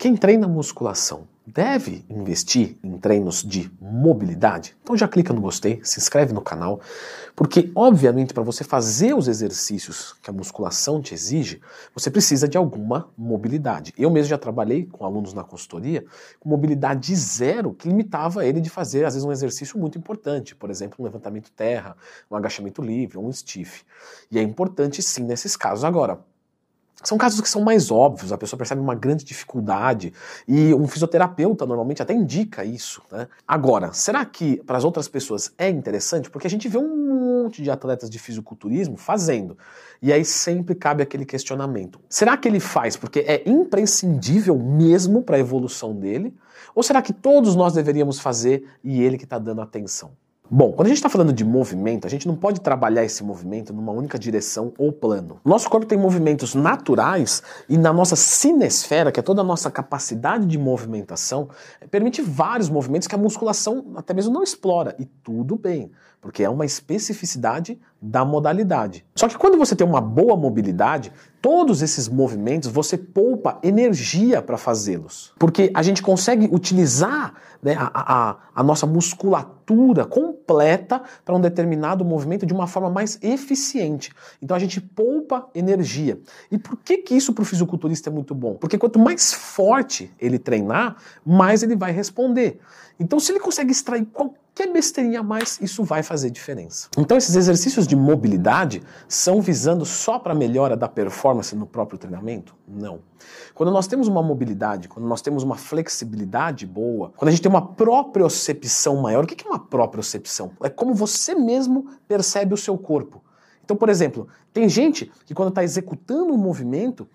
quem treina musculação deve investir em treinos de mobilidade? Então já clica no gostei, se inscreve no canal, porque obviamente para você fazer os exercícios que a musculação te exige, você precisa de alguma mobilidade. Eu mesmo já trabalhei com alunos na consultoria com mobilidade zero, que limitava ele de fazer às vezes um exercício muito importante, por exemplo, um levantamento terra, um agachamento livre, um stiff. E é importante sim nesses casos. Agora, são casos que são mais óbvios, a pessoa percebe uma grande dificuldade e um fisioterapeuta normalmente até indica isso. Né? Agora, será que para as outras pessoas é interessante? Porque a gente vê um monte de atletas de fisiculturismo fazendo. E aí sempre cabe aquele questionamento: será que ele faz porque é imprescindível mesmo para a evolução dele? Ou será que todos nós deveríamos fazer e ele que está dando atenção? Bom, quando a gente está falando de movimento, a gente não pode trabalhar esse movimento numa única direção ou plano. Nosso corpo tem movimentos naturais e na nossa cinesfera, que é toda a nossa capacidade de movimentação, permite vários movimentos que a musculação até mesmo não explora. E tudo bem, porque é uma especificidade da modalidade. Só que quando você tem uma boa mobilidade, todos esses movimentos você poupa energia para fazê-los. Porque a gente consegue utilizar né, a, a, a nossa musculatura completa para um determinado movimento de uma forma mais eficiente. Então a gente poupa energia. E por que, que isso para o fisiculturista é muito bom? Porque quanto mais forte ele treinar, mais ele vai responder. Então, se ele consegue extrair qualquer besteirinha a mais, isso vai fazer diferença. Então, esses exercícios de mobilidade são visando só para a melhora da performance no próprio treinamento? Não. Quando nós temos uma mobilidade, quando nós temos uma flexibilidade boa, quando a gente tem uma propriocepção maior, o que é uma propriocepção? É como você mesmo percebe o seu corpo. Então, por exemplo, tem gente que quando está executando um movimento,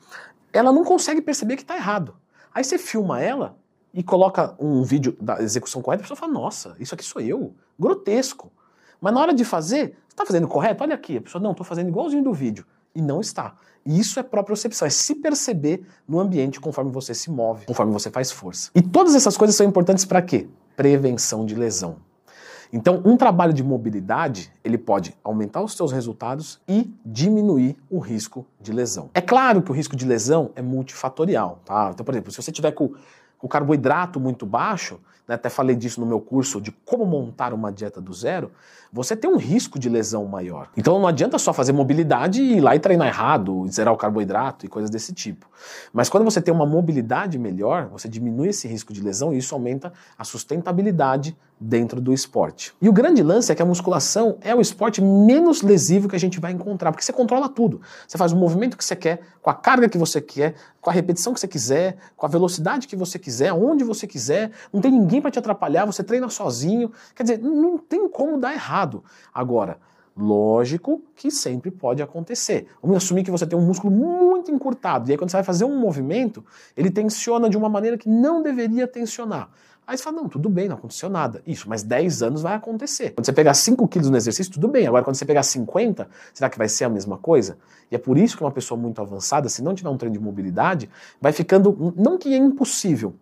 ela não consegue perceber que está errado. Aí você filma ela, e coloca um vídeo da execução correta, a pessoa fala, nossa, isso aqui sou eu. Grotesco. Mas na hora de fazer, está fazendo correto? Olha aqui. A pessoa, não, estou fazendo igualzinho do vídeo. E não está. E isso é própria percepção, é se perceber no ambiente conforme você se move, conforme você faz força. E todas essas coisas são importantes para quê? Prevenção de lesão. Então, um trabalho de mobilidade, ele pode aumentar os seus resultados e diminuir o risco de lesão. É claro que o risco de lesão é multifatorial, tá? Então, por exemplo, se você tiver com o carboidrato muito baixo, né, até falei disso no meu curso de como montar uma dieta do zero, você tem um risco de lesão maior. Então não adianta só fazer mobilidade e ir lá e treinar errado, zerar o carboidrato e coisas desse tipo. Mas quando você tem uma mobilidade melhor, você diminui esse risco de lesão e isso aumenta a sustentabilidade dentro do esporte. E o grande lance é que a musculação é o esporte menos lesivo que a gente vai encontrar, porque você controla tudo. Você faz o movimento que você quer, com a carga que você quer, com a repetição que você quiser, com a velocidade que você quiser, onde você quiser, não tem ninguém para te atrapalhar, você treina sozinho. Quer dizer, não tem como dar errado. Agora, Lógico que sempre pode acontecer. Vamos assumir que você tem um músculo muito encurtado, e aí quando você vai fazer um movimento, ele tensiona de uma maneira que não deveria tensionar. Aí você fala, não, tudo bem, não aconteceu nada. Isso, mas 10 anos vai acontecer. Quando você pegar 5 quilos no exercício, tudo bem. Agora, quando você pegar 50, será que vai ser a mesma coisa? E é por isso que uma pessoa muito avançada, se não tiver um treino de mobilidade, vai ficando, não que é impossível,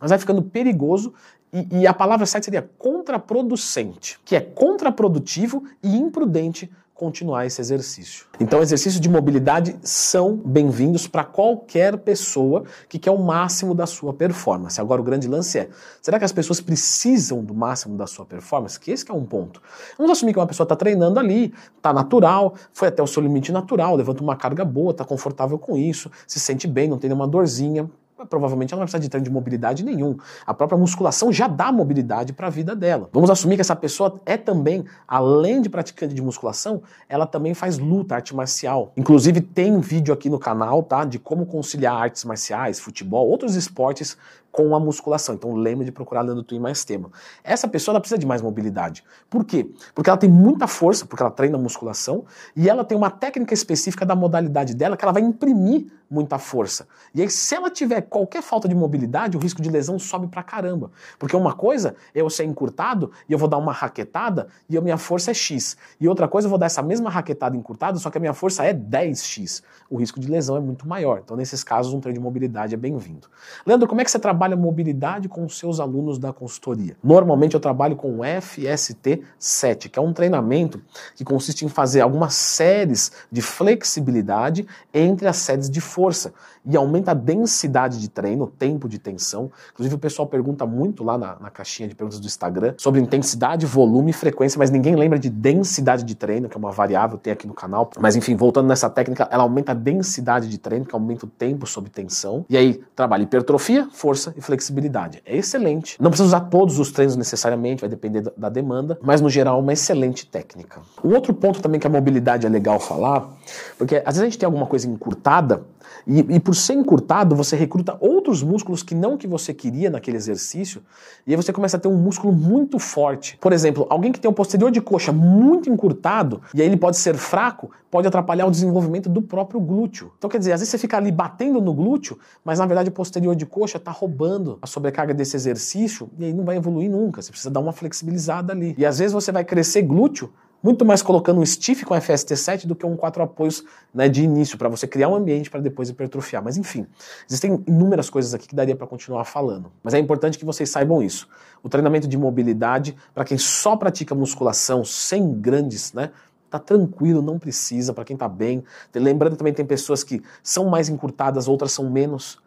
mas vai ficando perigoso e, e, a palavra certa seria contraproducente, que é contraprodutivo e imprudente continuar esse exercício. Então, exercícios de mobilidade são bem-vindos para qualquer pessoa que quer o máximo da sua performance. Agora, o grande lance é: será que as pessoas precisam do máximo da sua performance? Que esse que é um ponto. Vamos assumir que uma pessoa está treinando ali, está natural, foi até o seu limite natural, levanta uma carga boa, está confortável com isso, se sente bem, não tem nenhuma dorzinha provavelmente ela não vai precisar de treino de mobilidade nenhum. A própria musculação já dá mobilidade para a vida dela. Vamos assumir que essa pessoa é também, além de praticante de musculação, ela também faz luta, arte marcial. Inclusive tem um vídeo aqui no canal, tá, de como conciliar artes marciais, futebol, outros esportes com a musculação. Então lembre de procurar Leandro Twin mais tema. Essa pessoa ela precisa de mais mobilidade. Por quê? Porque ela tem muita força, porque ela treina musculação, e ela tem uma técnica específica da modalidade dela que ela vai imprimir muita força. E aí, se ela tiver qualquer falta de mobilidade, o risco de lesão sobe pra caramba. Porque uma coisa é eu ser encurtado e eu vou dar uma raquetada e a minha força é X. E outra coisa, eu vou dar essa mesma raquetada encurtada, só que a minha força é 10X. O risco de lesão é muito maior. Então, nesses casos, um treino de mobilidade é bem-vindo. Leandro, como é que você trabalha mobilidade com os seus alunos da consultoria? Normalmente eu trabalho com o FST7, que é um treinamento que consiste em fazer algumas séries de flexibilidade entre as séries de e aumenta a densidade de treino, tempo de tensão. Inclusive, o pessoal pergunta muito lá na, na caixinha de perguntas do Instagram sobre intensidade, volume e frequência, mas ninguém lembra de densidade de treino, que é uma variável, tem aqui no canal. Mas enfim, voltando nessa técnica, ela aumenta a densidade de treino, que aumenta o tempo sob tensão. E aí, trabalha hipertrofia, força e flexibilidade. É excelente. Não precisa usar todos os treinos necessariamente, vai depender da demanda, mas no geral, uma excelente técnica. Um outro ponto também que a mobilidade é legal falar, porque às vezes a gente tem alguma coisa encurtada, e, e, por ser encurtado, você recruta outros músculos que não que você queria naquele exercício, e aí você começa a ter um músculo muito forte. Por exemplo, alguém que tem um posterior de coxa muito encurtado, e aí ele pode ser fraco, pode atrapalhar o desenvolvimento do próprio glúteo. Então, quer dizer, às vezes você fica ali batendo no glúteo, mas na verdade o posterior de coxa está roubando a sobrecarga desse exercício, e aí não vai evoluir nunca. Você precisa dar uma flexibilizada ali. E às vezes você vai crescer glúteo, muito mais colocando um stiff com FST7 do que um quatro apoios né, de início, para você criar um ambiente para depois hipertrofiar. Mas enfim, existem inúmeras coisas aqui que daria para continuar falando. Mas é importante que vocês saibam isso. O treinamento de mobilidade, para quem só pratica musculação sem grandes, né? Tá tranquilo, não precisa, para quem tá bem. Lembrando também tem pessoas que são mais encurtadas, outras são menos.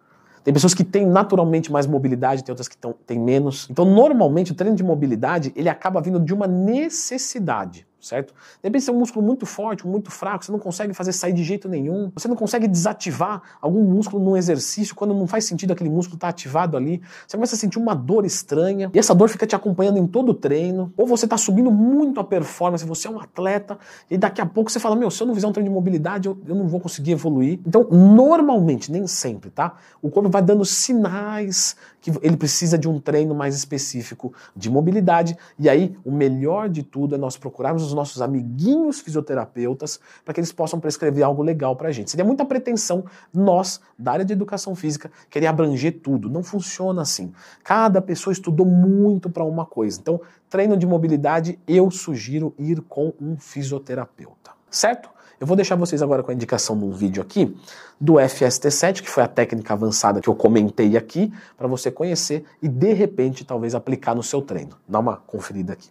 Tem pessoas que têm naturalmente mais mobilidade, tem outras que têm menos. Então, normalmente, o treino de mobilidade ele acaba vindo de uma necessidade certo? De repente você é um músculo muito forte, muito fraco, você não consegue fazer sair de jeito nenhum, você não consegue desativar algum músculo num exercício quando não faz sentido aquele músculo estar tá ativado ali, você começa a sentir uma dor estranha, e essa dor fica te acompanhando em todo o treino, ou você está subindo muito a performance, você é um atleta, e daqui a pouco você fala, meu, se eu não fizer um treino de mobilidade, eu, eu não vou conseguir evoluir. Então, normalmente, nem sempre, tá? O corpo vai dando sinais que ele precisa de um treino mais específico de mobilidade, e aí o melhor de tudo é nós procurarmos os nossos amiguinhos fisioterapeutas para que eles possam prescrever algo legal para a gente. Seria muita pretensão nós, da área de educação física, querer abranger tudo. Não funciona assim. Cada pessoa estudou muito para uma coisa. Então, treino de mobilidade, eu sugiro ir com um fisioterapeuta. Certo? Eu vou deixar vocês agora com a indicação de um vídeo aqui do FST7, que foi a técnica avançada que eu comentei aqui, para você conhecer e de repente talvez aplicar no seu treino. Dá uma conferida aqui.